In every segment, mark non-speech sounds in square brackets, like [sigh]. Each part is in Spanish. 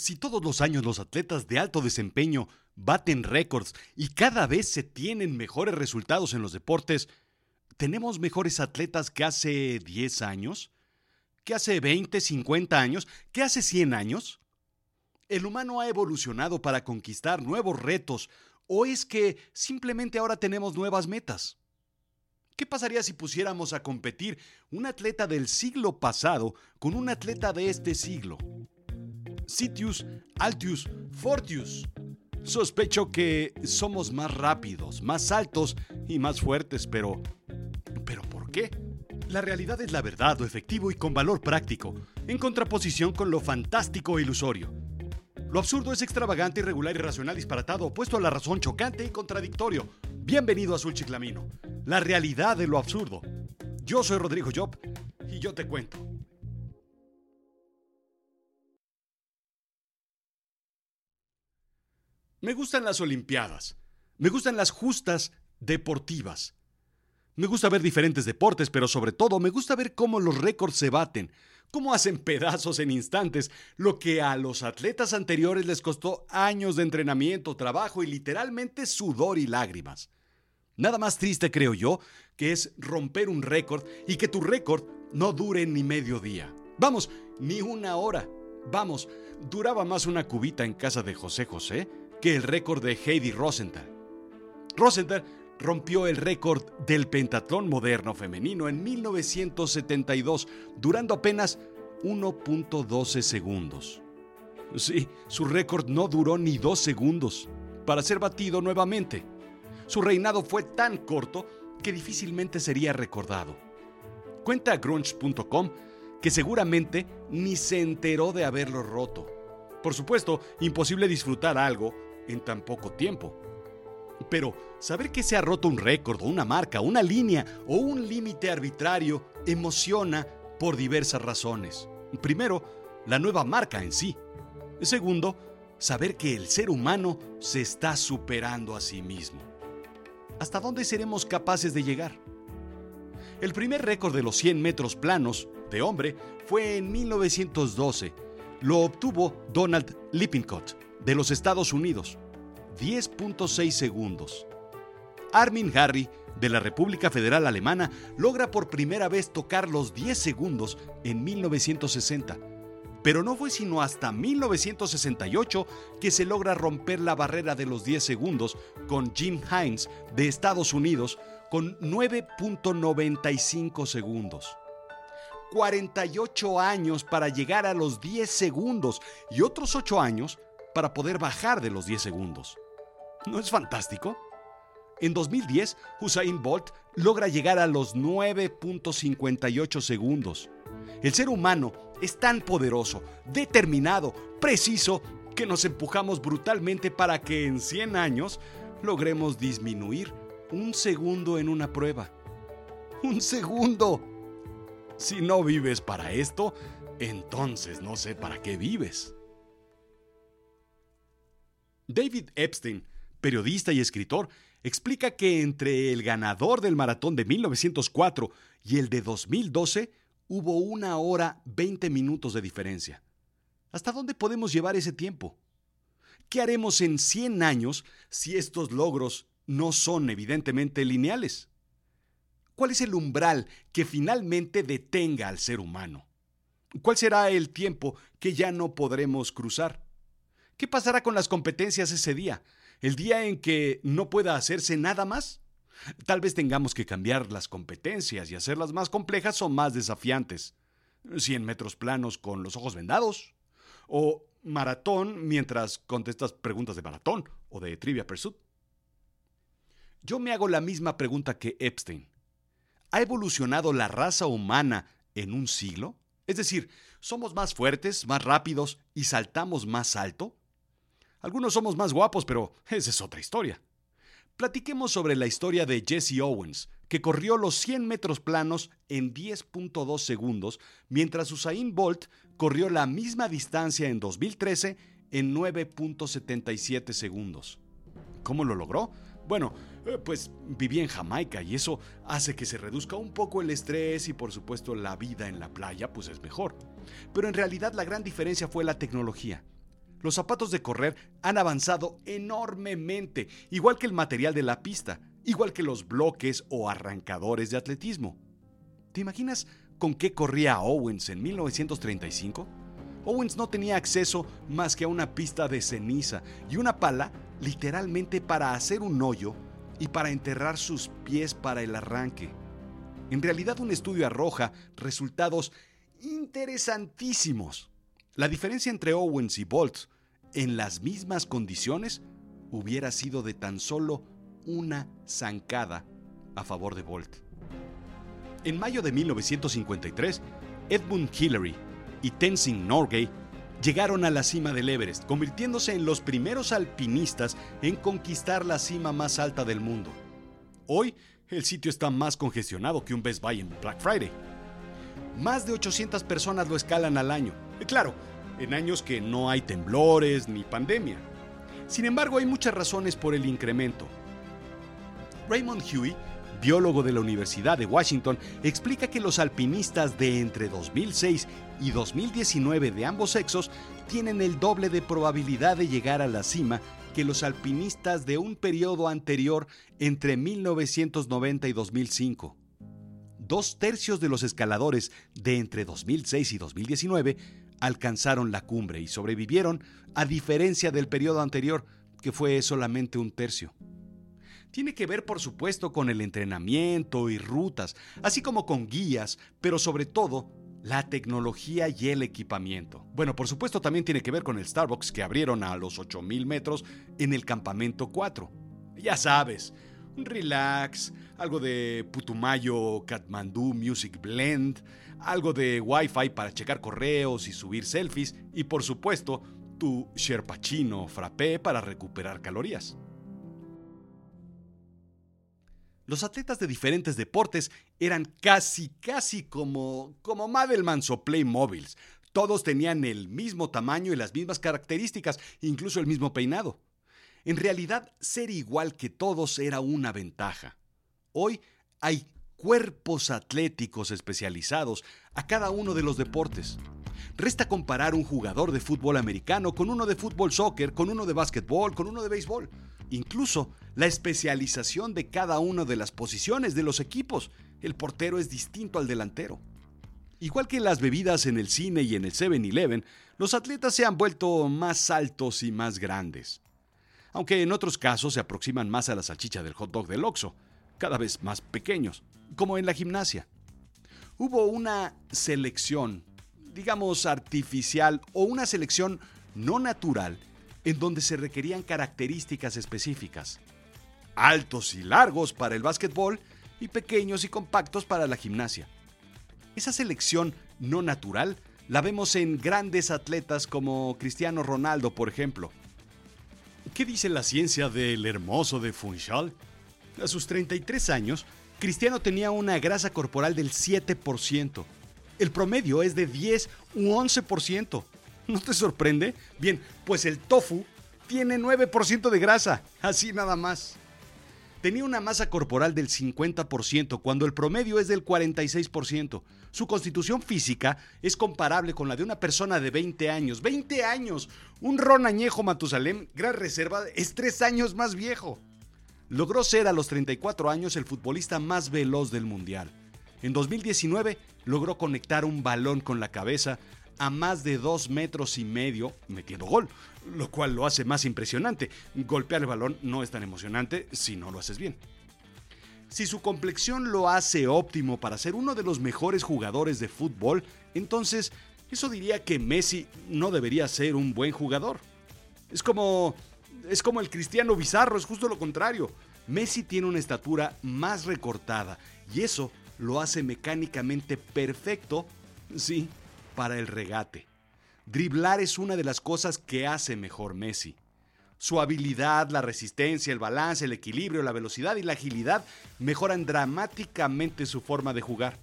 Si todos los años los atletas de alto desempeño baten récords y cada vez se tienen mejores resultados en los deportes, ¿tenemos mejores atletas que hace 10 años? ¿Que hace 20, 50 años? ¿Que hace 100 años? ¿El humano ha evolucionado para conquistar nuevos retos o es que simplemente ahora tenemos nuevas metas? ¿Qué pasaría si pusiéramos a competir un atleta del siglo pasado con un atleta de este siglo? Sitius, Altius, Fortius. Sospecho que somos más rápidos, más altos y más fuertes, pero... ¿Pero por qué? La realidad es la verdad, lo efectivo y con valor práctico, en contraposición con lo fantástico e ilusorio. Lo absurdo es extravagante, irregular, irracional, disparatado, opuesto a la razón, chocante y contradictorio. Bienvenido a Azul Chiclamino, la realidad de lo absurdo. Yo soy Rodrigo Job y yo te cuento. Me gustan las Olimpiadas. Me gustan las justas deportivas. Me gusta ver diferentes deportes, pero sobre todo me gusta ver cómo los récords se baten, cómo hacen [laughs] pedazos en instantes lo que a los atletas anteriores les costó años de entrenamiento, trabajo y literalmente sudor y lágrimas. Nada más triste, creo yo, que es romper un récord y que tu récord no dure ni medio día. Vamos, ni una hora. Vamos, duraba más una cubita en casa de José José que el récord de Heidi Rosenthal. Rosenthal rompió el récord del pentatlón moderno femenino en 1972, durando apenas 1.12 segundos. Sí, su récord no duró ni dos segundos para ser batido nuevamente. Su reinado fue tan corto que difícilmente sería recordado. Cuenta grunge.com que seguramente ni se enteró de haberlo roto. Por supuesto, imposible disfrutar algo en tan poco tiempo. Pero saber que se ha roto un récord una marca, una línea o un límite arbitrario emociona por diversas razones. Primero, la nueva marca en sí. Segundo, saber que el ser humano se está superando a sí mismo. ¿Hasta dónde seremos capaces de llegar? El primer récord de los 100 metros planos de hombre fue en 1912. Lo obtuvo Donald Lippincott de los Estados Unidos. 10.6 segundos. Armin Harry, de la República Federal Alemana, logra por primera vez tocar los 10 segundos en 1960. Pero no fue sino hasta 1968 que se logra romper la barrera de los 10 segundos con Jim Hines de Estados Unidos con 9.95 segundos. 48 años para llegar a los 10 segundos y otros 8 años para poder bajar de los 10 segundos. ¿No es fantástico? En 2010, Usain Bolt logra llegar a los 9.58 segundos. El ser humano es tan poderoso, determinado, preciso, que nos empujamos brutalmente para que en 100 años logremos disminuir un segundo en una prueba. ¡Un segundo! Si no vives para esto, entonces no sé para qué vives. David Epstein, periodista y escritor, explica que entre el ganador del maratón de 1904 y el de 2012 hubo una hora 20 minutos de diferencia. ¿Hasta dónde podemos llevar ese tiempo? ¿Qué haremos en 100 años si estos logros no son evidentemente lineales? ¿Cuál es el umbral que finalmente detenga al ser humano? ¿Cuál será el tiempo que ya no podremos cruzar? ¿Qué pasará con las competencias ese día? ¿El día en que no pueda hacerse nada más? Tal vez tengamos que cambiar las competencias y hacerlas más complejas o más desafiantes. 100 metros planos con los ojos vendados. O maratón mientras contestas preguntas de maratón o de trivia pursuit. Yo me hago la misma pregunta que Epstein. ¿Ha evolucionado la raza humana en un siglo? Es decir, ¿somos más fuertes, más rápidos y saltamos más alto? Algunos somos más guapos, pero esa es otra historia. Platiquemos sobre la historia de Jesse Owens, que corrió los 100 metros planos en 10.2 segundos, mientras Usain Bolt corrió la misma distancia en 2013 en 9.77 segundos. ¿Cómo lo logró? Bueno, eh, pues viví en Jamaica y eso hace que se reduzca un poco el estrés y por supuesto la vida en la playa pues es mejor. Pero en realidad la gran diferencia fue la tecnología. Los zapatos de correr han avanzado enormemente, igual que el material de la pista, igual que los bloques o arrancadores de atletismo. ¿Te imaginas con qué corría Owens en 1935? Owens no tenía acceso más que a una pista de ceniza y una pala literalmente para hacer un hoyo y para enterrar sus pies para el arranque. En realidad un estudio arroja resultados interesantísimos. La diferencia entre Owens y Bolt en las mismas condiciones hubiera sido de tan solo una zancada a favor de Bolt. En mayo de 1953, Edmund Hillary y Tenzing Norgay llegaron a la cima del Everest, convirtiéndose en los primeros alpinistas en conquistar la cima más alta del mundo. Hoy, el sitio está más congestionado que un Best Buy en Black Friday. Más de 800 personas lo escalan al año. Y claro, en años que no hay temblores ni pandemia. Sin embargo, hay muchas razones por el incremento. Raymond Huey, biólogo de la Universidad de Washington, explica que los alpinistas de entre 2006 y 2019 de ambos sexos tienen el doble de probabilidad de llegar a la cima que los alpinistas de un periodo anterior entre 1990 y 2005. Dos tercios de los escaladores de entre 2006 y 2019 alcanzaron la cumbre y sobrevivieron, a diferencia del periodo anterior, que fue solamente un tercio. Tiene que ver, por supuesto, con el entrenamiento y rutas, así como con guías, pero sobre todo la tecnología y el equipamiento. Bueno, por supuesto también tiene que ver con el Starbucks que abrieron a los 8000 metros en el campamento 4. Ya sabes, un relax, algo de Putumayo Kathmandu Music Blend, algo de Wi-Fi para checar correos y subir selfies y por supuesto tu Sherpachino frappé para recuperar calorías. Los atletas de diferentes deportes eran casi, casi como, como Madelmans o Playmobiles. Todos tenían el mismo tamaño y las mismas características, incluso el mismo peinado. En realidad, ser igual que todos era una ventaja. Hoy hay cuerpos atléticos especializados a cada uno de los deportes. Resta comparar un jugador de fútbol americano con uno de fútbol soccer, con uno de básquetbol, con uno de béisbol. Incluso la especialización de cada una de las posiciones de los equipos. El portero es distinto al delantero. Igual que las bebidas en el cine y en el 7-Eleven, los atletas se han vuelto más altos y más grandes. Aunque en otros casos se aproximan más a la salchicha del hot dog del Oxxo, cada vez más pequeños, como en la gimnasia. Hubo una selección, digamos artificial, o una selección no natural en donde se requerían características específicas. Altos y largos para el básquetbol y pequeños y compactos para la gimnasia. Esa selección no natural la vemos en grandes atletas como Cristiano Ronaldo, por ejemplo. ¿Qué dice la ciencia del hermoso de Funchal? A sus 33 años, Cristiano tenía una grasa corporal del 7%. El promedio es de 10 u 11%. ¿No te sorprende? Bien, pues el tofu tiene 9% de grasa, así nada más. Tenía una masa corporal del 50% cuando el promedio es del 46%. Su constitución física es comparable con la de una persona de 20 años. ¡20 años! Un ron añejo Matusalem, gran reserva, es 3 años más viejo. Logró ser a los 34 años el futbolista más veloz del Mundial. En 2019 logró conectar un balón con la cabeza a más de dos metros y medio metiendo gol, lo cual lo hace más impresionante. Golpear el balón no es tan emocionante si no lo haces bien. Si su complexión lo hace óptimo para ser uno de los mejores jugadores de fútbol, entonces eso diría que Messi no debería ser un buen jugador. Es como es como el Cristiano Bizarro, es justo lo contrario. Messi tiene una estatura más recortada y eso lo hace mecánicamente perfecto, sí, para el regate. Driblar es una de las cosas que hace mejor Messi. Su habilidad, la resistencia, el balance, el equilibrio, la velocidad y la agilidad mejoran dramáticamente su forma de jugar.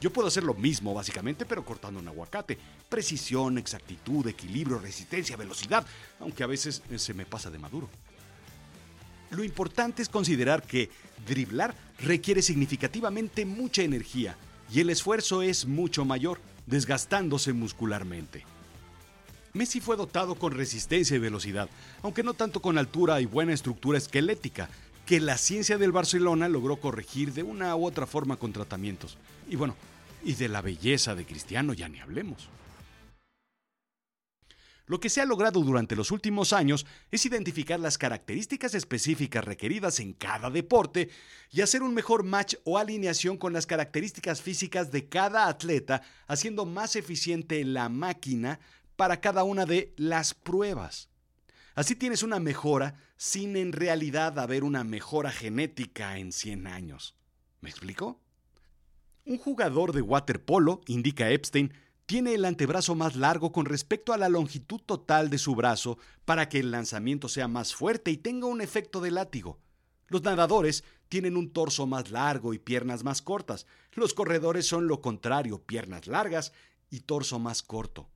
Yo puedo hacer lo mismo, básicamente, pero cortando un aguacate. Precisión, exactitud, equilibrio, resistencia, velocidad, aunque a veces se me pasa de maduro. Lo importante es considerar que driblar requiere significativamente mucha energía y el esfuerzo es mucho mayor desgastándose muscularmente. Messi fue dotado con resistencia y velocidad, aunque no tanto con altura y buena estructura esquelética, que la ciencia del Barcelona logró corregir de una u otra forma con tratamientos. Y bueno, y de la belleza de Cristiano ya ni hablemos. Lo que se ha logrado durante los últimos años es identificar las características específicas requeridas en cada deporte y hacer un mejor match o alineación con las características físicas de cada atleta, haciendo más eficiente la máquina para cada una de las pruebas. Así tienes una mejora sin en realidad haber una mejora genética en 100 años. ¿Me explico? Un jugador de waterpolo, indica Epstein, tiene el antebrazo más largo con respecto a la longitud total de su brazo para que el lanzamiento sea más fuerte y tenga un efecto de látigo. Los nadadores tienen un torso más largo y piernas más cortas. Los corredores son lo contrario, piernas largas y torso más corto.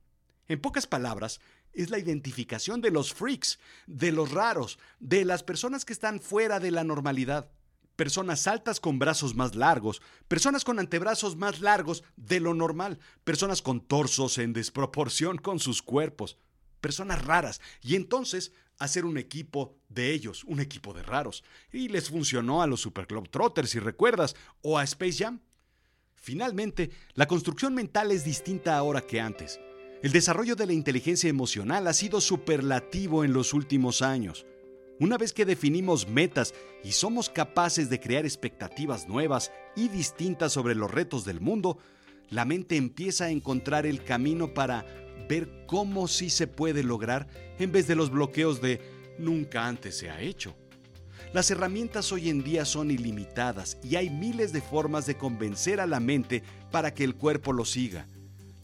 En pocas palabras, es la identificación de los freaks, de los raros, de las personas que están fuera de la normalidad personas altas con brazos más largos, personas con antebrazos más largos de lo normal, personas con torsos en desproporción con sus cuerpos, personas raras, y entonces hacer un equipo de ellos, un equipo de raros. Y les funcionó a los Super Trotters, si recuerdas, o a Space Jam. Finalmente, la construcción mental es distinta ahora que antes. El desarrollo de la inteligencia emocional ha sido superlativo en los últimos años. Una vez que definimos metas y somos capaces de crear expectativas nuevas y distintas sobre los retos del mundo, la mente empieza a encontrar el camino para ver cómo sí se puede lograr en vez de los bloqueos de nunca antes se ha hecho. Las herramientas hoy en día son ilimitadas y hay miles de formas de convencer a la mente para que el cuerpo lo siga.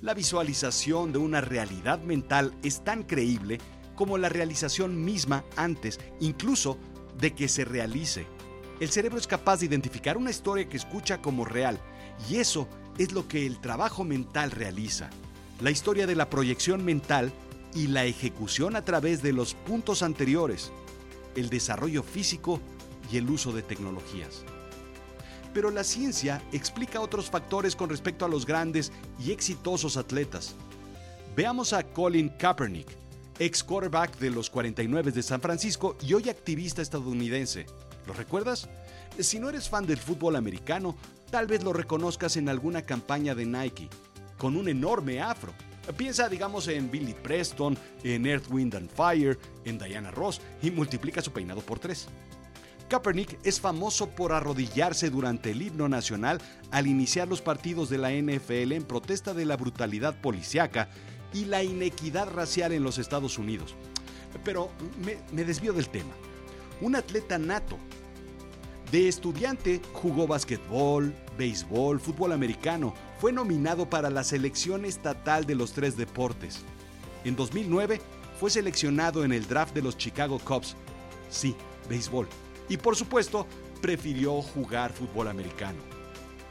La visualización de una realidad mental es tan creíble como la realización misma antes, incluso de que se realice. El cerebro es capaz de identificar una historia que escucha como real, y eso es lo que el trabajo mental realiza. La historia de la proyección mental y la ejecución a través de los puntos anteriores, el desarrollo físico y el uso de tecnologías. Pero la ciencia explica otros factores con respecto a los grandes y exitosos atletas. Veamos a Colin Kaepernick, ex quarterback de los 49 de San Francisco y hoy activista estadounidense. ¿Lo recuerdas? Si no eres fan del fútbol americano, tal vez lo reconozcas en alguna campaña de Nike, con un enorme afro. Piensa, digamos, en Billy Preston, en Earth, Wind and Fire, en Diana Ross y multiplica su peinado por tres. Kaepernick es famoso por arrodillarse durante el himno nacional al iniciar los partidos de la NFL en protesta de la brutalidad policiaca y la inequidad racial en los Estados Unidos. Pero me, desvío del tema. Un atleta nato. De estudiante jugó básquetbol, béisbol, fútbol americano. Fue nominado para la selección estatal de los tres deportes. En 2009 fue seleccionado en el draft de los Chicago Cubs. Sí, béisbol. Y por supuesto, prefirió jugar fútbol americano.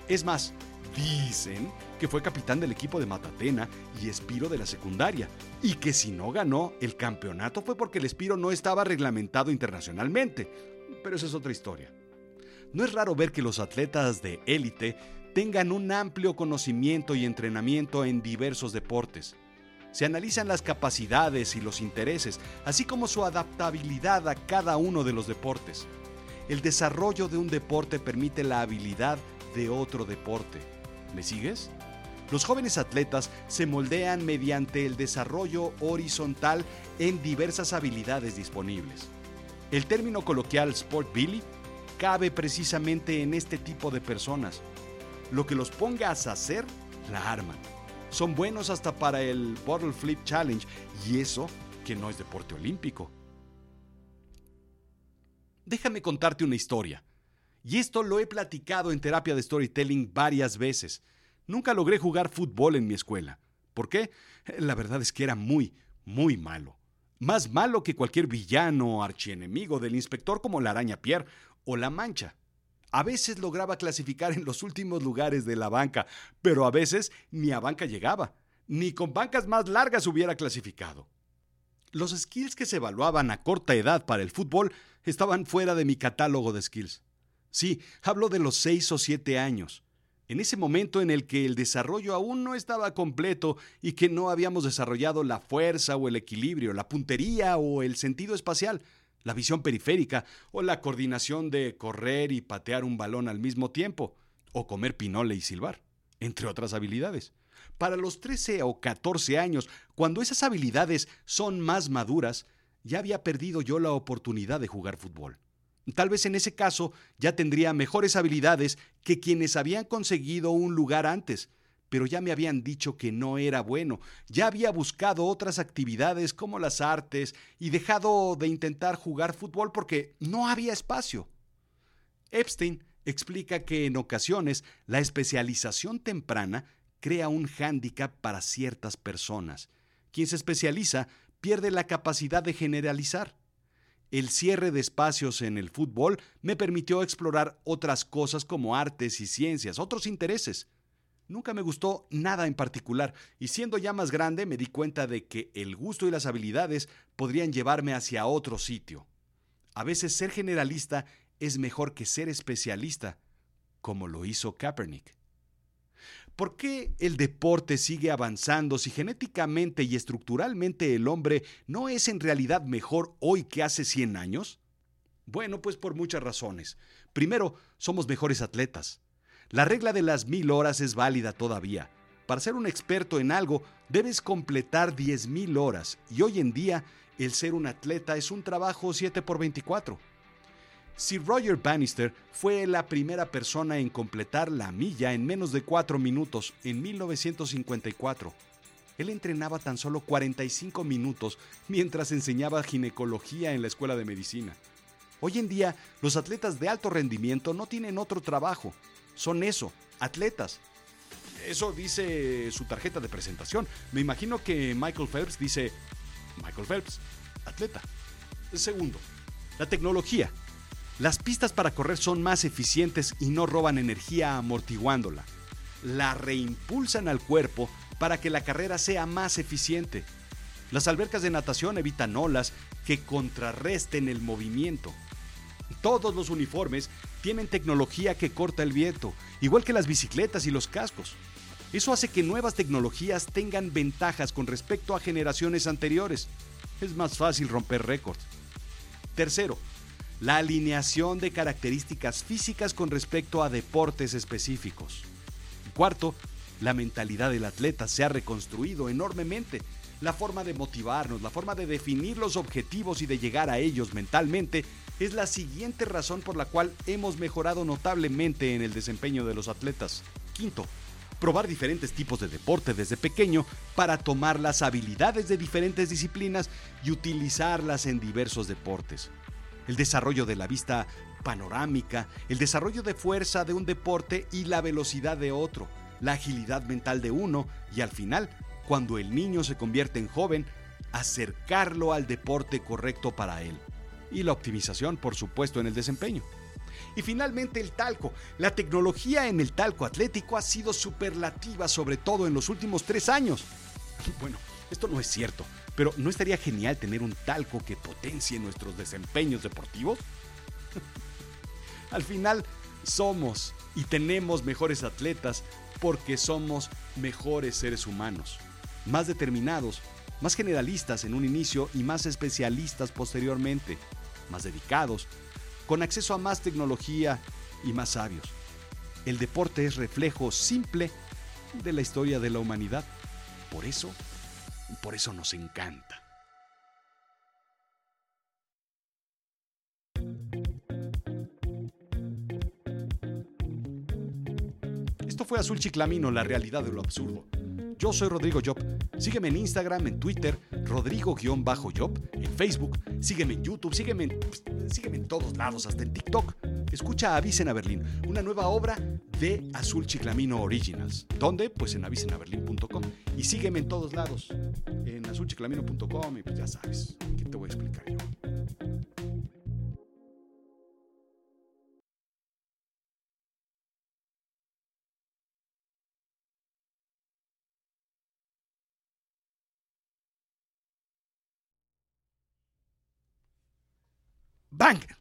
Es más, Dicen que fue capitán del equipo de Matatena y Espiro de la secundaria, y que si no ganó el campeonato fue porque el Espiro no estaba reglamentado internacionalmente. Pero esa es otra historia. No es raro ver que los atletas de élite tengan un amplio conocimiento y entrenamiento en diversos deportes. Se analizan las capacidades y los intereses, así como su adaptabilidad a cada uno de los deportes. El desarrollo de un deporte permite la habilidad de otro deporte. ¿Me sigues? Los jóvenes atletas se moldean mediante el desarrollo horizontal en diversas habilidades disponibles. El término coloquial Sport Billy cabe precisamente en este tipo de personas. Lo que los pongas a hacer, la arman. Son buenos hasta para el Bottle Flip Challenge y eso que no es deporte olímpico. Déjame contarte una historia. Y esto lo he platicado en terapia de storytelling varias veces. Nunca logré jugar fútbol en mi escuela. ¿Por qué? La verdad es que era muy, muy malo. Más malo que cualquier villano o archienemigo del inspector como la araña Pierre o la mancha. A veces lograba clasificar en los últimos lugares de la banca, pero a veces ni a banca llegaba. Ni con bancas más largas hubiera clasificado. Los skills que se evaluaban a corta edad para el fútbol estaban fuera de mi catálogo de skills. Sí, hablo de los seis o siete años. en ese momento en el que el desarrollo aún no estaba completo y que no habíamos desarrollado la fuerza o el equilibrio, la puntería o el sentido espacial, la visión periférica o la coordinación de correr y patear un balón al mismo tiempo, o comer pinole y silbar, entre otras habilidades. Para los 13 o 14 años, cuando esas habilidades son más maduras, ya había perdido yo la oportunidad de jugar fútbol. Tal vez en ese caso ya tendría mejores habilidades que quienes habían conseguido un lugar antes, pero ya me habían dicho que no era bueno, ya había buscado otras actividades como las artes y dejado de intentar jugar fútbol porque no había espacio. Epstein explica que en ocasiones la especialización temprana crea un hándicap para ciertas personas. Quien se especializa pierde la capacidad de generalizar. El cierre de espacios en el fútbol me permitió explorar otras cosas como artes y ciencias, otros intereses. Nunca me gustó nada en particular y siendo ya más grande me di cuenta de que el gusto y las habilidades podrían llevarme hacia otro sitio. A veces ser generalista es mejor que ser especialista, como lo hizo Kaepernick. ¿Por qué el deporte sigue avanzando si genéticamente y estructuralmente el hombre no es en realidad mejor hoy que hace 100 años? Bueno, pues por muchas razones. Primero, somos mejores atletas. La regla de las mil horas es válida todavía. Para ser un experto en algo, debes completar 10.000 horas y hoy en día el ser un atleta es un trabajo 7 por 24. Sir Roger Bannister fue la primera persona en completar la milla en menos de cuatro minutos en 1954. Él entrenaba tan solo 45 minutos mientras enseñaba ginecología en la escuela de medicina. Hoy en día, los atletas de alto rendimiento no tienen otro trabajo. Son eso, atletas. Eso dice su tarjeta de presentación. Me imagino que Michael Phelps dice, Michael Phelps, atleta. Segundo, la tecnología. Las pistas para correr son más eficientes y no roban energía amortiguándola. La reimpulsan al cuerpo para que la carrera sea más eficiente. Las albercas de natación evitan olas que contrarresten el movimiento. Todos los uniformes tienen tecnología que corta el viento, igual que las bicicletas y los cascos. Eso hace que nuevas tecnologías tengan ventajas con respecto a generaciones anteriores. Es más fácil romper récords. Tercero, la alineación de características físicas con respecto a deportes específicos. Cuarto, la mentalidad del atleta se ha reconstruido enormemente. La forma de motivarnos, la forma de definir los objetivos y de llegar a ellos mentalmente es la siguiente razón por la cual hemos mejorado notablemente en el desempeño de los atletas. Quinto, probar diferentes tipos de deporte desde pequeño para tomar las habilidades de diferentes disciplinas y utilizarlas en diversos deportes el desarrollo de la vista panorámica, el desarrollo de fuerza de un deporte y la velocidad de otro, la agilidad mental de uno y al final, cuando el niño se convierte en joven, acercarlo al deporte correcto para él. Y la optimización, por supuesto, en el desempeño. Y finalmente el talco. La tecnología en el talco atlético ha sido superlativa, sobre todo en los últimos tres años. Bueno, esto no es cierto. Pero ¿no estaría genial tener un talco que potencie nuestros desempeños deportivos? [laughs] Al final, somos y tenemos mejores atletas porque somos mejores seres humanos, más determinados, más generalistas en un inicio y más especialistas posteriormente, más dedicados, con acceso a más tecnología y más sabios. El deporte es reflejo simple de la historia de la humanidad. Por eso por eso nos encanta. Esto fue Azul Chiclamino, la realidad de lo absurdo. Yo soy Rodrigo Job. Sígueme en Instagram, en Twitter, Rodrigo-Job, en Facebook, sígueme en YouTube, sígueme en, sígueme en todos lados, hasta en TikTok. Escucha Avisen a Berlín, una nueva obra de Azul Chiclamino Originals. ¿Dónde? Pues en avisenaberlin.com. Y sígueme en todos lados, en azulchiclamino.com y pues ya sabes, ¿qué te voy a explicar yo? ¡Bang!